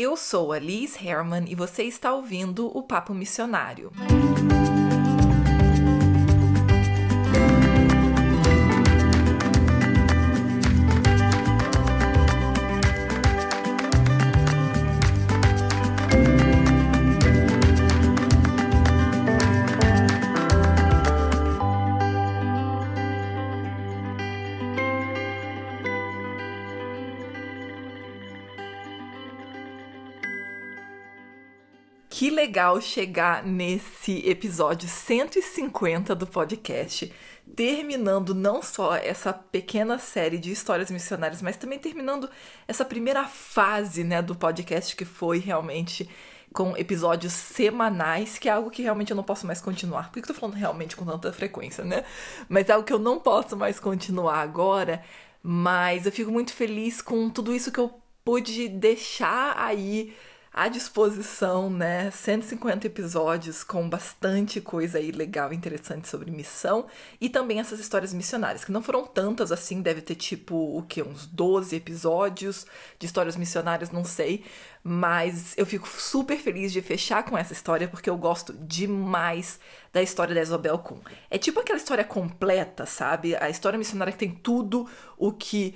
Eu sou a Liz Herman e você está ouvindo o Papo Missionário. Que legal chegar nesse episódio 150 do podcast, terminando não só essa pequena série de histórias missionárias, mas também terminando essa primeira fase, né, do podcast que foi realmente com episódios semanais, que é algo que realmente eu não posso mais continuar. Por que eu tô falando realmente com tanta frequência, né? Mas é algo que eu não posso mais continuar agora, mas eu fico muito feliz com tudo isso que eu pude deixar aí à disposição, né? 150 episódios com bastante coisa aí legal interessante sobre missão e também essas histórias missionárias, que não foram tantas assim, deve ter tipo o que uns 12 episódios de histórias missionárias, não sei, mas eu fico super feliz de fechar com essa história porque eu gosto demais da história da Isabel Kuhn. É tipo aquela história completa, sabe? A história missionária que tem tudo o que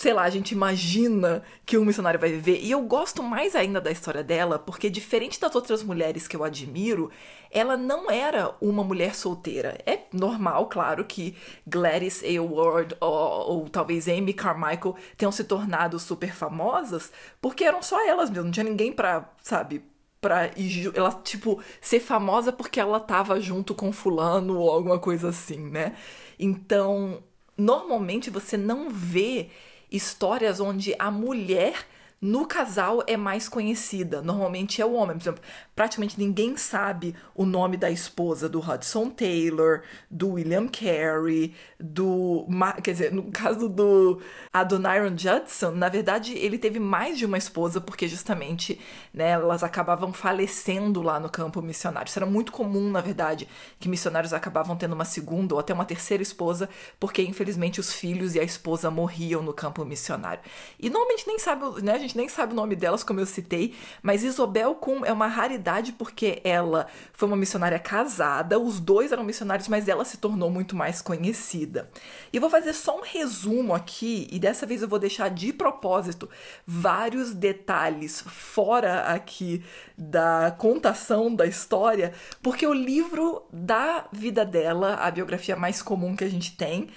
sei lá, a gente imagina que um missionário vai viver. E eu gosto mais ainda da história dela, porque diferente das outras mulheres que eu admiro, ela não era uma mulher solteira. É normal, claro, que Gladys Aylward ou, ou talvez Amy Carmichael tenham se tornado super famosas, porque eram só elas mesmo, não tinha ninguém pra, sabe, pra ela, tipo, ser famosa porque ela tava junto com fulano ou alguma coisa assim, né? Então, normalmente você não vê histórias onde a mulher no casal é mais conhecida. Normalmente é o homem. Por exemplo, praticamente ninguém sabe o nome da esposa do Hudson Taylor, do William Carey, do. Quer dizer, no caso do Adoniram Judson, na verdade, ele teve mais de uma esposa, porque justamente né, elas acabavam falecendo lá no campo missionário. Isso era muito comum, na verdade, que missionários acabavam tendo uma segunda ou até uma terceira esposa, porque infelizmente os filhos e a esposa morriam no campo missionário. E normalmente nem sabe, né? A gente nem sabe o nome delas, como eu citei, mas Isobel Kuhn é uma raridade porque ela foi uma missionária casada, os dois eram missionários, mas ela se tornou muito mais conhecida. E eu vou fazer só um resumo aqui, e dessa vez eu vou deixar de propósito vários detalhes fora aqui da contação da história, porque o livro da vida dela, a biografia mais comum que a gente tem,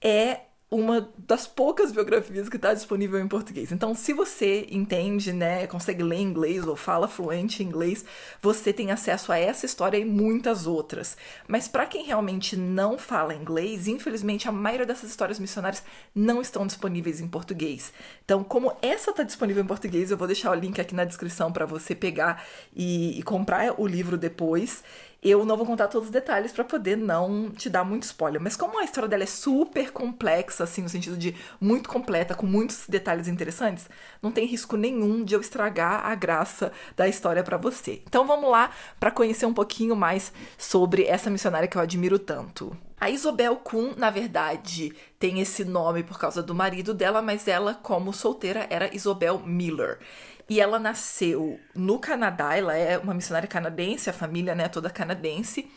é uma das poucas biografias que está disponível em português. Então, se você entende, né, consegue ler inglês ou fala fluente inglês, você tem acesso a essa história e muitas outras. Mas para quem realmente não fala inglês, infelizmente a maioria dessas histórias missionárias não estão disponíveis em português. Então, como essa está disponível em português, eu vou deixar o link aqui na descrição para você pegar e, e comprar o livro depois. Eu não vou contar todos os detalhes para poder não te dar muito spoiler, mas como a história dela é super complexa, assim, no sentido de muito completa, com muitos detalhes interessantes, não tem risco nenhum de eu estragar a graça da história para você. Então vamos lá para conhecer um pouquinho mais sobre essa missionária que eu admiro tanto. A Isobel Kuhn, na verdade, tem esse nome por causa do marido dela, mas ela, como solteira, era Isobel Miller. E ela nasceu no Canadá, ela é uma missionária canadense, a família né, toda canadense.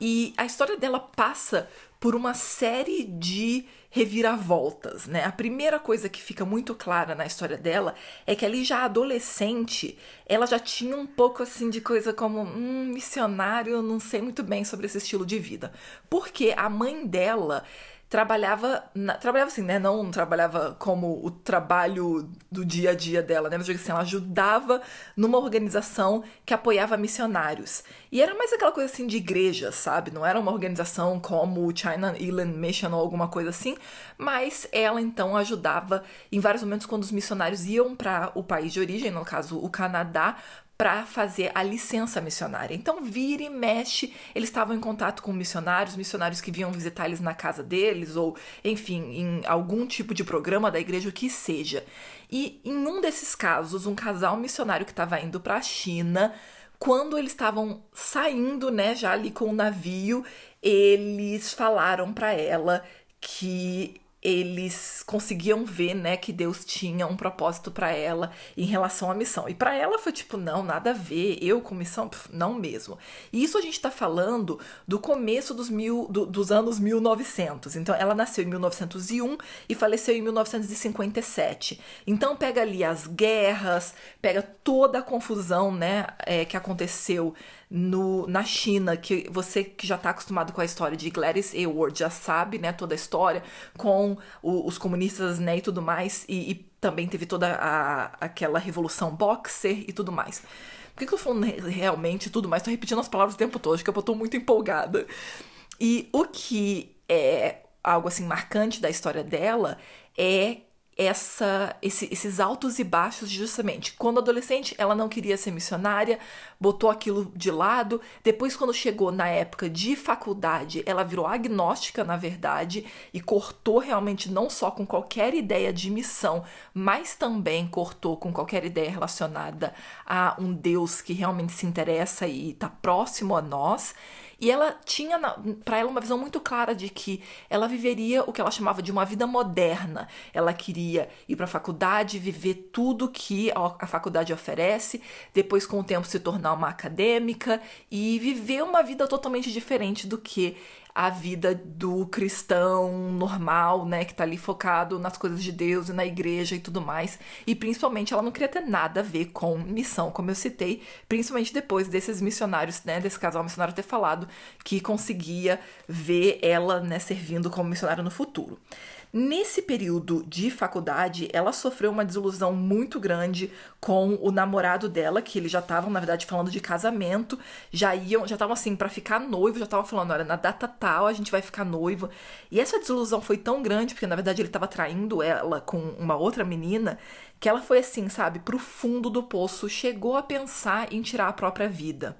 E a história dela passa por uma série de reviravoltas, né? A primeira coisa que fica muito clara na história dela é que ali já adolescente, ela já tinha um pouco assim de coisa como um missionário, não sei muito bem sobre esse estilo de vida. Porque a mãe dela trabalhava, na, trabalhava assim, né? Não trabalhava como o trabalho do dia a dia dela, né? Mas assim, ela ajudava numa organização que apoiava missionários. E era mais aquela coisa assim de igreja, sabe? Não era uma organização como o China Island Mission ou alguma coisa assim, mas ela então ajudava em vários momentos quando os missionários iam para o país de origem, no caso o Canadá, para fazer a licença missionária. Então, vira e mexe, eles estavam em contato com missionários, missionários que vinham visitar eles na casa deles, ou, enfim, em algum tipo de programa da igreja, o que seja. E em um desses casos, um casal missionário que estava indo para a China, quando eles estavam saindo, né, já ali com o navio, eles falaram para ela que eles conseguiam ver, né, que Deus tinha um propósito para ela em relação à missão. E para ela foi tipo, não, nada a ver, eu com missão, Pff, não mesmo. E isso a gente tá falando do começo dos, mil, do, dos anos 1900. Então ela nasceu em 1901 e faleceu em 1957. Então pega ali as guerras, pega toda a confusão, né, é, que aconteceu no, na China, que você que já está acostumado com a história de Gladys Aylward já sabe, né, toda a história com o, os comunistas, né, e tudo mais, e, e também teve toda a, aquela revolução boxer e tudo mais. Por que, que eu tô falando realmente tudo mais? Tô repetindo as palavras o tempo todo, que eu tô muito empolgada. E o que é algo assim marcante da história dela é essa, esse, esses altos e baixos justamente. Quando adolescente, ela não queria ser missionária, botou aquilo de lado. Depois, quando chegou na época de faculdade, ela virou agnóstica, na verdade, e cortou realmente não só com qualquer ideia de missão, mas também cortou com qualquer ideia relacionada a um Deus que realmente se interessa e está próximo a nós. E ela tinha para ela uma visão muito clara de que ela viveria o que ela chamava de uma vida moderna. Ela queria ir para a faculdade, viver tudo que a faculdade oferece, depois com o tempo se tornar uma acadêmica e viver uma vida totalmente diferente do que a vida do cristão normal, né, que tá ali focado nas coisas de Deus e na igreja e tudo mais. E principalmente ela não queria ter nada a ver com missão, como eu citei, principalmente depois desses missionários, né, desse casal missionário ter falado que conseguia ver ela, né, servindo como missionária no futuro. Nesse período de faculdade, ela sofreu uma desilusão muito grande com o namorado dela, que eles já estavam, na verdade, falando de casamento, já iam, já estavam assim para ficar noivo, já estavam falando, olha, na data tal a gente vai ficar noivo. E essa desilusão foi tão grande, porque na verdade ele estava traindo ela com uma outra menina, que ela foi assim, sabe, pro fundo do poço, chegou a pensar em tirar a própria vida.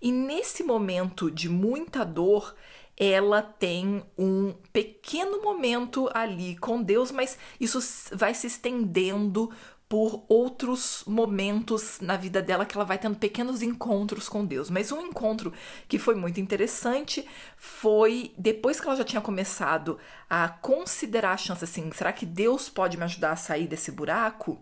E nesse momento de muita dor, ela tem um pequeno momento ali com Deus, mas isso vai se estendendo por outros momentos na vida dela que ela vai tendo pequenos encontros com Deus. Mas um encontro que foi muito interessante foi depois que ela já tinha começado a considerar a chance assim, será que Deus pode me ajudar a sair desse buraco?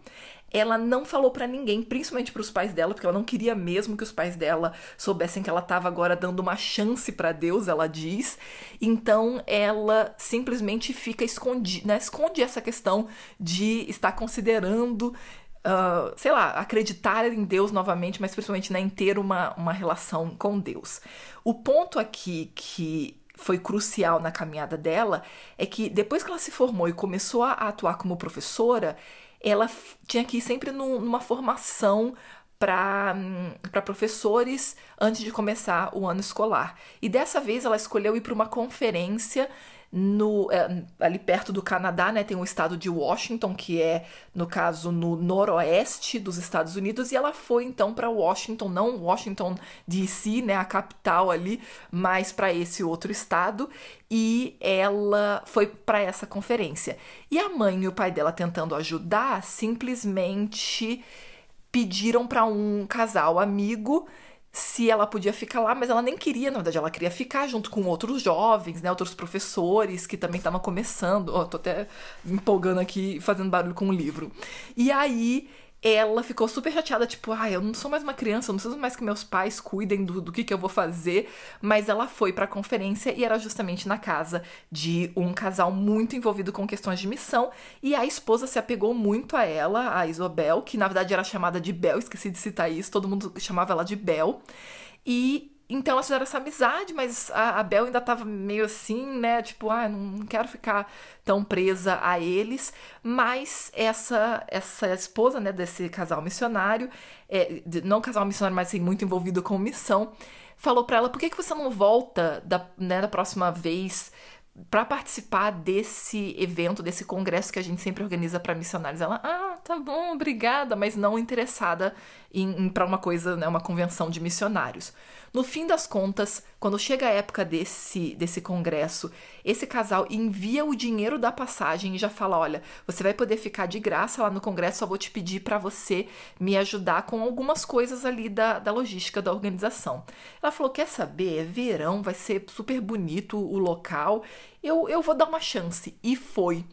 Ela não falou para ninguém, principalmente para os pais dela, porque ela não queria mesmo que os pais dela soubessem que ela estava agora dando uma chance para Deus, ela diz. Então ela simplesmente fica escondida, né? esconde essa questão de estar considerando Uh, sei lá, acreditar em Deus novamente, mas principalmente né, em ter uma, uma relação com Deus. O ponto aqui que foi crucial na caminhada dela é que depois que ela se formou e começou a atuar como professora, ela tinha que ir sempre numa formação para professores antes de começar o ano escolar. E dessa vez ela escolheu ir para uma conferência no, é, ali perto do Canadá, né, tem o estado de Washington, que é, no caso, no noroeste dos Estados Unidos, e ela foi então para Washington, não Washington DC, né, a capital ali, mas para esse outro estado, e ela foi para essa conferência. E a mãe e o pai dela tentando ajudar, simplesmente pediram para um casal amigo se ela podia ficar lá, mas ela nem queria, na verdade, ela queria ficar junto com outros jovens, né, outros professores que também estavam começando. Ó, oh, tô até empolgando aqui, fazendo barulho com o livro. E aí ela ficou super chateada, tipo, ah, eu não sou mais uma criança, eu não preciso mais que meus pais cuidem do, do que, que eu vou fazer. Mas ela foi pra conferência e era justamente na casa de um casal muito envolvido com questões de missão. E a esposa se apegou muito a ela, a Isobel, que na verdade era chamada de Bel, esqueci de citar isso, todo mundo chamava ela de Bel. E então elas fizeram essa amizade, mas a, a Bel ainda tava meio assim, né? Tipo, ah, não quero ficar tão presa a eles. Mas essa essa esposa, né, desse casal missionário, é, não casal missionário, mas assim, muito envolvido com missão, falou para ela: por que, que você não volta da, né, da próxima vez para participar desse evento, desse congresso que a gente sempre organiza para missionários. Ela, ah, tá bom, obrigada, mas não interessada em, em para uma coisa, né, uma convenção de missionários. No fim das contas, quando chega a época desse, desse congresso, esse casal envia o dinheiro da passagem e já fala: olha, você vai poder ficar de graça lá no congresso, só vou te pedir para você me ajudar com algumas coisas ali da, da logística da organização. Ela falou: quer saber? É verão, vai ser super bonito o local eu, eu vou dar uma chance. E foi.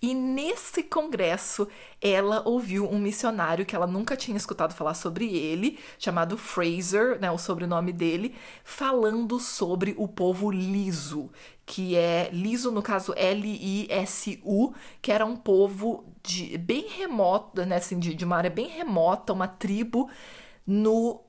E nesse congresso, ela ouviu um missionário que ela nunca tinha escutado falar sobre ele, chamado Fraser, né, o sobrenome dele, falando sobre o povo liso, que é liso no caso L-I-S-U, que era um povo de bem remoto, né, assim, de, de uma área bem remota, uma tribo no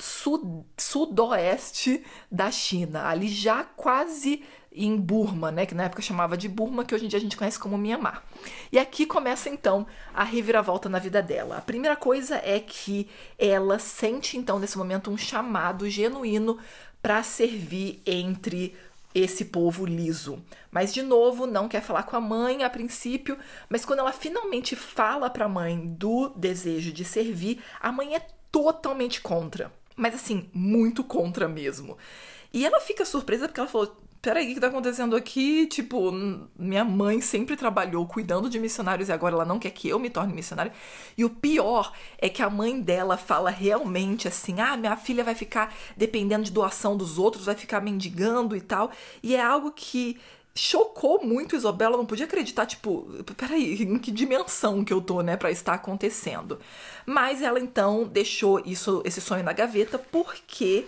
sud, sudoeste da China, ali já quase em Burma, né, que na época chamava de Burma, que hoje em dia a gente conhece como Myanmar. E aqui começa então a reviravolta na vida dela. A primeira coisa é que ela sente então nesse momento um chamado genuíno para servir entre esse povo liso. Mas de novo, não quer falar com a mãe a princípio, mas quando ela finalmente fala para a mãe do desejo de servir, a mãe é totalmente contra. Mas assim, muito contra mesmo. E ela fica surpresa porque ela falou: peraí, o que tá acontecendo aqui? Tipo, minha mãe sempre trabalhou cuidando de missionários e agora ela não quer que eu me torne missionária. E o pior é que a mãe dela fala realmente assim: ah, minha filha vai ficar dependendo de doação dos outros, vai ficar mendigando e tal. E é algo que chocou muito Isabela, não podia acreditar, tipo, peraí, em que dimensão que eu tô, né, para estar acontecendo. Mas ela então deixou isso, esse sonho na gaveta porque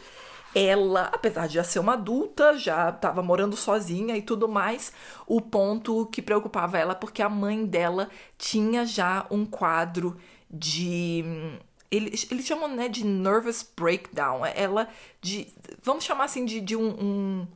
ela, apesar de já ser uma adulta, já estava morando sozinha e tudo mais, o ponto que preocupava ela porque a mãe dela tinha já um quadro de eles, eles chamam né, de nervous breakdown. Ela de. Vamos chamar assim de, de um, um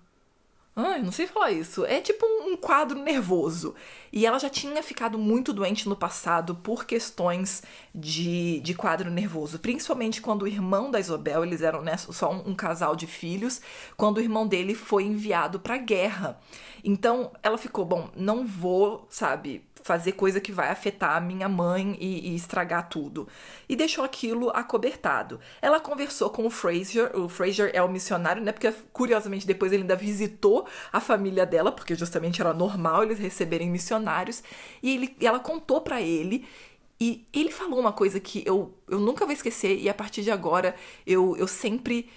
Ai, não sei falar isso. É tipo um quadro nervoso. E ela já tinha ficado muito doente no passado por questões de, de quadro nervoso. Principalmente quando o irmão da Isabel, eles eram né, só um, um casal de filhos, quando o irmão dele foi enviado pra guerra. Então ela ficou, bom, não vou, sabe, fazer coisa que vai afetar a minha mãe e, e, estragar tudo. E deixou aquilo acobertado. Ela conversou com o Fraser, o Fraser é o missionário, né? Porque curiosamente depois ele ainda visitou a família dela, porque justamente era normal eles receberem missionários, e, ele, ela contou para ele e ele falou uma coisa que eu, eu nunca vou esquecer, e a partir de agora eu, eu sempre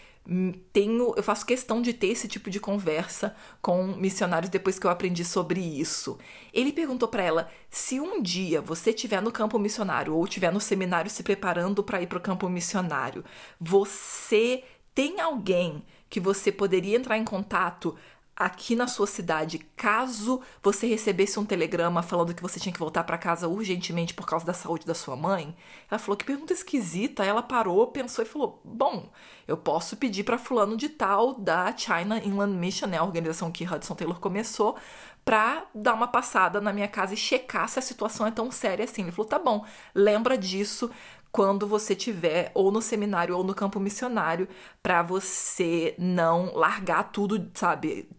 tenho, eu faço questão de ter esse tipo de conversa com missionários depois que eu aprendi sobre isso. Ele perguntou para ela se um dia você estiver no campo missionário ou estiver no seminário se preparando para ir para o campo missionário, você tem alguém que você poderia entrar em contato aqui na sua cidade, caso você recebesse um telegrama falando que você tinha que voltar para casa urgentemente por causa da saúde da sua mãe? Ela falou que pergunta esquisita. Ela parou, pensou e falou: "Bom, eu posso pedir para fulano de tal da China Inland Mission, né, a organização que Hudson Taylor começou, para dar uma passada na minha casa e checar se a situação é tão séria assim". Ele falou: "Tá bom, lembra disso, quando você tiver ou no seminário ou no campo missionário para você não largar tudo, sabe,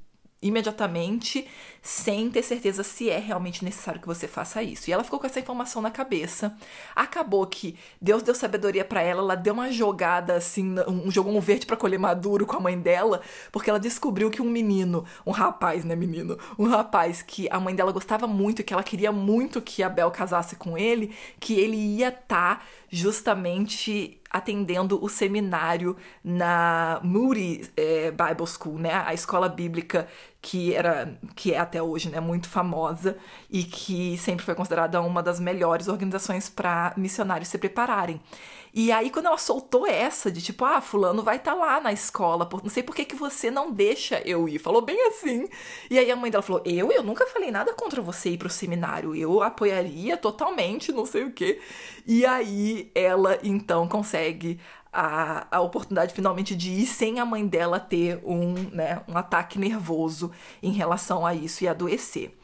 imediatamente, sem ter certeza se é realmente necessário que você faça isso. E ela ficou com essa informação na cabeça. Acabou que Deus deu sabedoria para ela, ela deu uma jogada assim, um, jogou um verde para colher maduro com a mãe dela, porque ela descobriu que um menino, um rapaz, né, menino, um rapaz que a mãe dela gostava muito, que ela queria muito que a Bel casasse com ele, que ele ia estar tá justamente atendendo o seminário na Moody é, Bible School, né, a escola bíblica que era que é até hoje né, muito famosa e que sempre foi considerada uma das melhores organizações para missionários se prepararem. E aí quando ela soltou essa de tipo, ah, fulano vai estar tá lá na escola, não sei por que, que você não deixa eu ir. Falou bem assim. E aí a mãe dela falou: "Eu, eu nunca falei nada contra você ir pro seminário. Eu apoiaria totalmente, não sei o quê". E aí ela então consegue a, a oportunidade finalmente de ir sem a mãe dela ter um, né, um ataque nervoso em relação a isso e adoecer.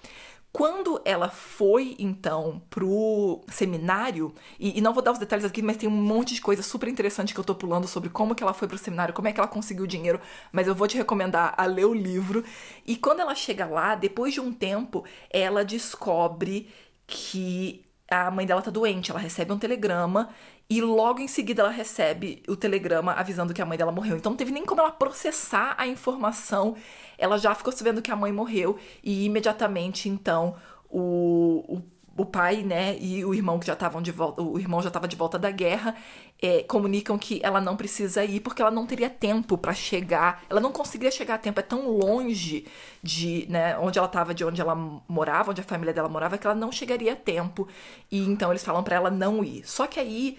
Quando ela foi, então, pro seminário, e, e, não vou dar os detalhes aqui, mas tem um monte de coisa super interessante que eu tô pulando sobre como que ela foi pro seminário, como é que ela conseguiu dinheiro, mas eu vou te recomendar a ler o livro. E quando ela chega lá, depois de um tempo, ela descobre que a mãe dela tá doente, ela recebe um telegrama e logo em seguida ela recebe o telegrama avisando que a mãe dela morreu. Então não teve nem como ela processar a informação. Ela já ficou sabendo que a mãe morreu e imediatamente então o, o o pai, né, e o irmão que já estavam de volta, o irmão já estava de volta da guerra, é, comunicam que ela não precisa ir porque ela não teria tempo para chegar, ela não conseguiria chegar a tempo, é tão longe de, né, onde ela estava, de onde ela morava, onde a família dela morava, que ela não chegaria a tempo. E então eles falam para ela não ir. Só que aí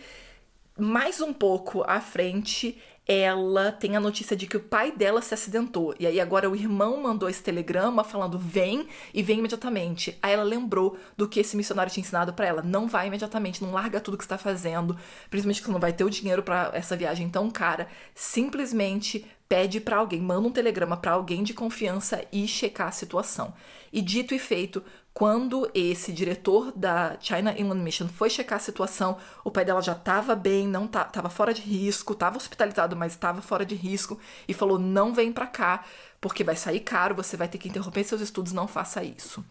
mais um pouco à frente, ela tem a notícia de que o pai dela se acidentou. E aí agora o irmão mandou esse telegrama falando: "Vem e vem imediatamente". Aí ela lembrou do que esse missionário tinha ensinado para ela: "Não vai imediatamente, não larga tudo que está fazendo, principalmente que você não vai ter o dinheiro para essa viagem tão cara. Simplesmente pede para alguém, manda um telegrama para alguém de confiança e checar a situação". E dito e feito, quando esse diretor da China Inland Mission foi checar a situação, o pai dela já estava bem, não estava fora de risco, estava hospitalizado, mas estava fora de risco e falou: "Não vem para cá, porque vai sair caro, você vai ter que interromper seus estudos, não faça isso".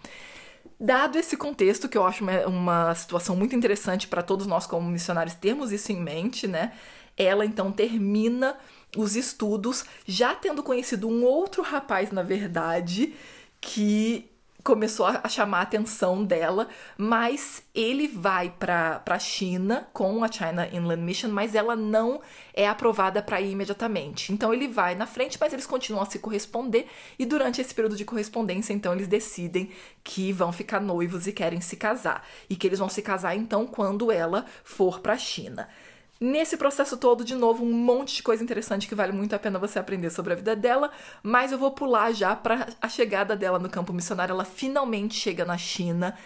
Dado esse contexto, que eu acho uma, uma situação muito interessante para todos nós como missionários termos isso em mente, né? Ela então termina os estudos já tendo conhecido um outro rapaz, na verdade, que começou a chamar a atenção dela, mas ele vai para a China com a China Inland Mission, mas ela não é aprovada para ir imediatamente. Então ele vai na frente, mas eles continuam a se corresponder e durante esse período de correspondência, então eles decidem que vão ficar noivos e querem se casar e que eles vão se casar então quando ela for para a China. Nesse processo todo, de novo, um monte de coisa interessante que vale muito a pena você aprender sobre a vida dela, mas eu vou pular já para a chegada dela no campo missionário. Ela finalmente chega na China.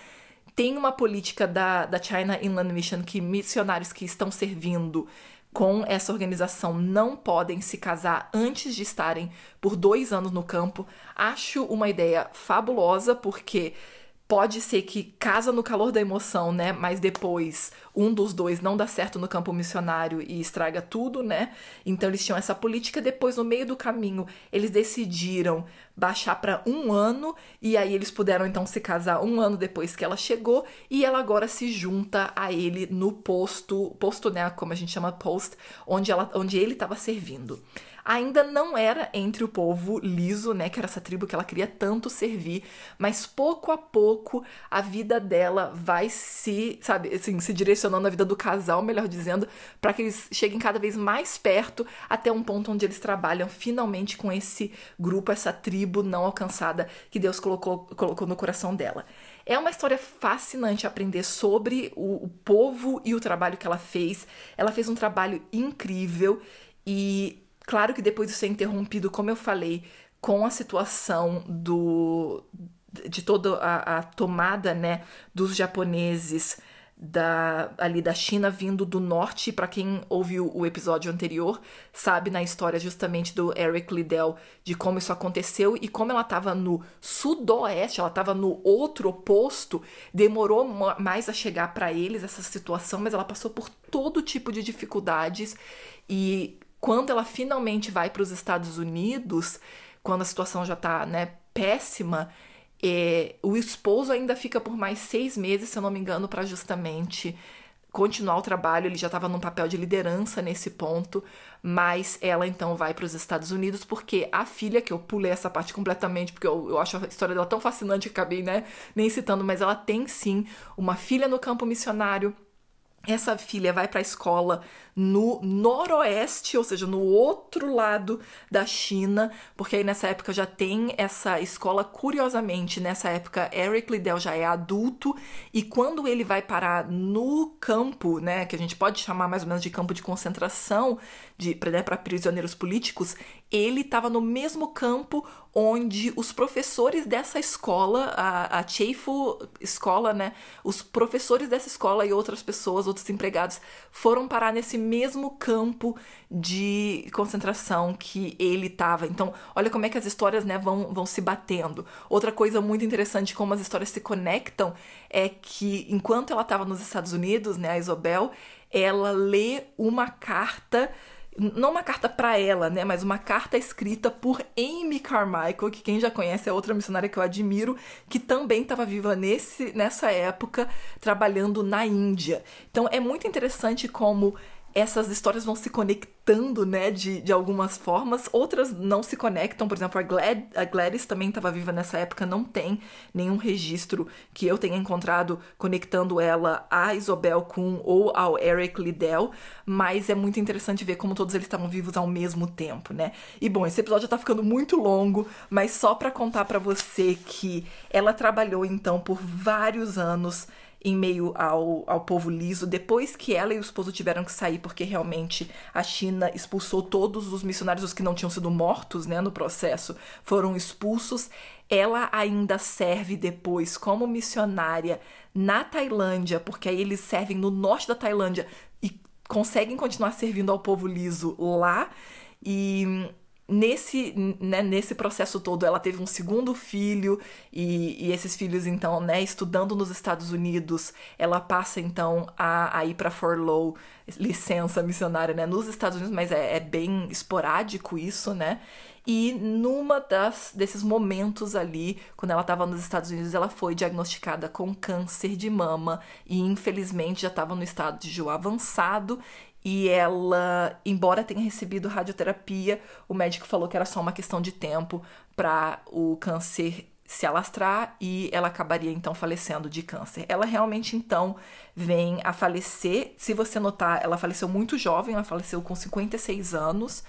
Tem uma política da, da China Inland Mission que missionários que estão servindo com essa organização não podem se casar antes de estarem por dois anos no campo. Acho uma ideia fabulosa, porque pode ser que casa no calor da emoção, né? Mas depois um dos dois não dá certo no campo missionário e estraga tudo, né? Então eles tinham essa política. Depois, no meio do caminho, eles decidiram baixar para um ano e aí eles puderam então se casar um ano depois que ela chegou e ela agora se junta a ele no posto, posto, né? Como a gente chama post, onde ela, onde ele estava servindo ainda não era entre o povo liso, né, que era essa tribo que ela queria tanto servir, mas pouco a pouco a vida dela vai se, sabe, assim, se direcionando a vida do casal, melhor dizendo, para que eles cheguem cada vez mais perto até um ponto onde eles trabalham finalmente com esse grupo, essa tribo não alcançada que Deus colocou, colocou no coração dela. É uma história fascinante aprender sobre o, o, povo e o trabalho que ela fez. Ela fez um trabalho incrível e Claro que depois de ser interrompido, como eu falei, com a situação do de toda a, a tomada, né, dos japoneses da ali da China vindo do norte, para quem ouviu o episódio anterior, sabe na história justamente do Eric Liddell de como isso aconteceu e como ela estava no sudoeste, ela estava no outro oposto, demorou mais a chegar para eles essa situação, mas ela passou por todo tipo de dificuldades e quando ela finalmente vai para os Estados Unidos, quando a situação já está né, péssima, é, o esposo ainda fica por mais seis meses, se eu não me engano, para justamente continuar o trabalho. Ele já estava num papel de liderança nesse ponto, mas ela então vai para os Estados Unidos porque a filha, que eu pulei essa parte completamente, porque eu, eu acho a história dela tão fascinante que acabei né, nem citando, mas ela tem sim uma filha no campo missionário. Essa filha vai para a escola no noroeste, ou seja, no outro lado da China, porque aí nessa época já tem essa escola. Curiosamente, nessa época, Eric Liddell já é adulto e quando ele vai parar no campo, né, que a gente pode chamar mais ou menos de campo de concentração de para né, prisioneiros políticos, ele estava no mesmo campo onde os professores dessa escola, a, a escola, né, os professores dessa escola e outras pessoas, outros empregados, foram parar nesse mesmo campo de concentração que ele estava. Então, olha como é que as histórias né, vão, vão se batendo. Outra coisa muito interessante como as histórias se conectam é que enquanto ela estava nos Estados Unidos, né, a Isobel, ela lê uma carta não uma carta para ela, né, mas uma carta escrita por Amy Carmichael, que quem já conhece é outra missionária que eu admiro, que também estava viva nesse, nessa época trabalhando na Índia. Então é muito interessante como essas histórias vão se conectando, né, de, de algumas formas, outras não se conectam, por exemplo, a, Glad, a Gladys também estava viva nessa época, não tem nenhum registro que eu tenha encontrado conectando ela a Isobel Kuhn ou ao Eric Liddell, mas é muito interessante ver como todos eles estavam vivos ao mesmo tempo, né? E bom, esse episódio já tá ficando muito longo, mas só para contar para você que ela trabalhou então por vários anos em meio ao, ao povo liso, depois que ela e o esposo tiveram que sair, porque realmente a China expulsou todos os missionários, os que não tinham sido mortos né, no processo, foram expulsos. Ela ainda serve depois como missionária na Tailândia, porque aí eles servem no norte da Tailândia e conseguem continuar servindo ao povo liso lá. E nesse, né, nesse processo todo, ela teve um segundo filho e, e, esses filhos, então, né, estudando nos Estados Unidos, ela passa, então, a, a ir para Forlow, licença missionária, né, nos Estados Unidos, mas é, é bem esporádico isso, né, e numa das, desses momentos ali, quando ela estava nos Estados Unidos, ela foi diagnosticada com câncer de mama e infelizmente já estava no estado de avançado e ela, embora tenha recebido radioterapia, o médico falou que era só uma questão de tempo para o câncer se alastrar e ela acabaria então falecendo de câncer. Ela realmente então vem a falecer. Se você notar, ela faleceu muito jovem, ela faleceu com 56 anos,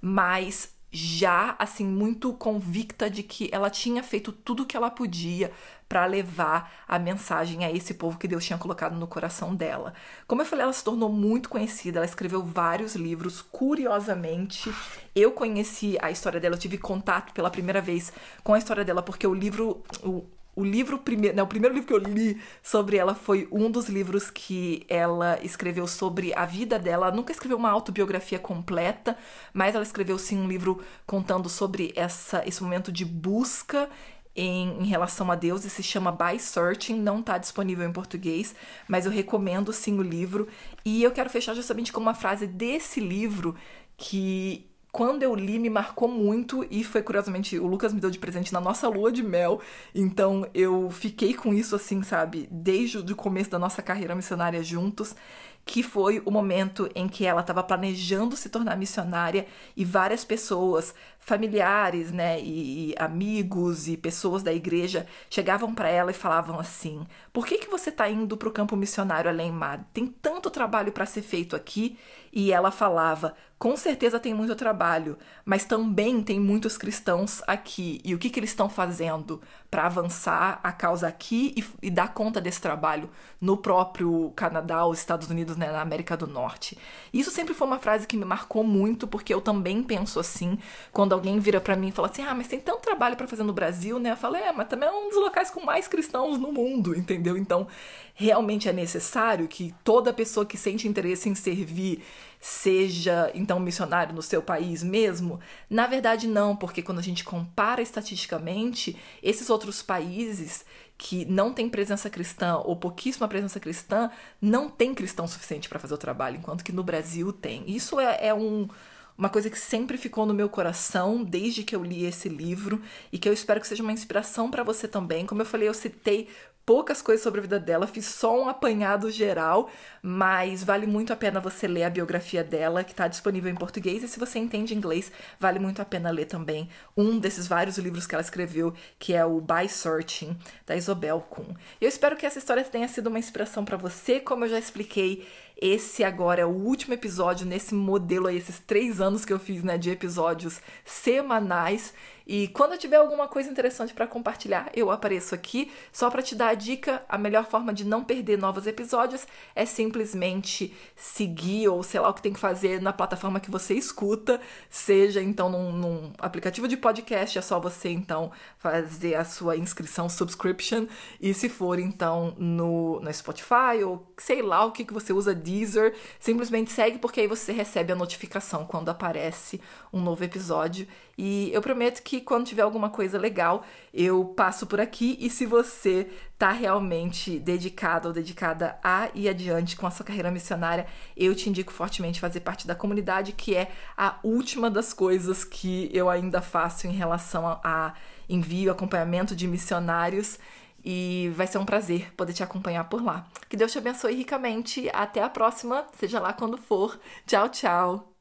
mas já assim muito convicta de que ela tinha feito tudo o que ela podia para levar a mensagem a esse povo que Deus tinha colocado no coração dela. Como eu falei, ela se tornou muito conhecida, ela escreveu vários livros. Curiosamente, eu conheci a história dela, eu tive contato pela primeira vez com a história dela porque o livro o, o livro primeiro, né, o primeiro livro que eu li sobre ela foi um dos livros que ela escreveu sobre a vida dela. Ela nunca escreveu uma autobiografia completa, mas ela escreveu sim um livro contando sobre essa, esse momento de busca em, em, relação a Deus e se chama By Searching, não está disponível em português, mas eu recomendo sim o livro. E eu quero fechar justamente com uma frase desse livro que quando eu li, me marcou muito e foi curiosamente o Lucas me deu de presente na nossa lua de mel. Então eu fiquei com isso assim, sabe, desde o começo da nossa carreira missionária juntos que foi o momento em que ela estava planejando se tornar missionária e várias pessoas, familiares, né, e, e amigos e pessoas da igreja chegavam para ela e falavam assim: "Por que que você está indo para o campo missionário além mar? Tem tanto trabalho para ser feito aqui?" E ela falava: "Com certeza tem muito trabalho, mas também tem muitos cristãos aqui. E o que que eles estão fazendo para avançar a causa aqui e, e dar conta desse trabalho no próprio Canadá, os Estados Unidos né, na América do Norte. Isso sempre foi uma frase que me marcou muito, porque eu também penso assim, quando alguém vira para mim e fala assim: "Ah, mas tem tanto trabalho para fazer no Brasil", né? Eu falo: "É, mas também é um dos locais com mais cristãos no mundo", entendeu? Então, realmente é necessário que toda pessoa que sente interesse em servir seja então missionário no seu país mesmo? Na verdade, não, porque quando a gente compara estatisticamente, esses outros países que não tem presença cristã ou pouquíssima presença cristã, não tem cristão suficiente para fazer o trabalho, enquanto que no Brasil tem. Isso é, é um, uma coisa que sempre ficou no meu coração desde que eu li esse livro e que eu espero que seja uma inspiração para você também. Como eu falei, eu citei poucas coisas sobre a vida dela, fiz só um apanhado geral, mas vale muito a pena você ler a biografia dela, que está disponível em português, e se você entende inglês, vale muito a pena ler também um desses vários livros que ela escreveu, que é o By Searching, da Isobel Kuhn. Eu espero que essa história tenha sido uma inspiração para você, como eu já expliquei, esse agora é o último episódio nesse modelo aí, esses três anos que eu fiz, né, de episódios semanais. E quando eu tiver alguma coisa interessante para compartilhar, eu apareço aqui. Só para te dar a dica, a melhor forma de não perder novos episódios é simplesmente seguir ou sei lá o que tem que fazer na plataforma que você escuta, seja então num, num aplicativo de podcast, é só você então fazer a sua inscrição subscription e se for então no, no Spotify ou sei lá o que, que você usa, Deezer, simplesmente segue porque aí você recebe a notificação quando aparece um novo episódio e eu prometo que quando tiver alguma coisa legal, eu passo por aqui. E se você tá realmente dedicado ou dedicada a ir adiante com a sua carreira missionária, eu te indico fortemente fazer parte da comunidade, que é a última das coisas que eu ainda faço em relação a envio, acompanhamento de missionários. E vai ser um prazer poder te acompanhar por lá. Que Deus te abençoe ricamente. Até a próxima, seja lá quando for. Tchau, tchau.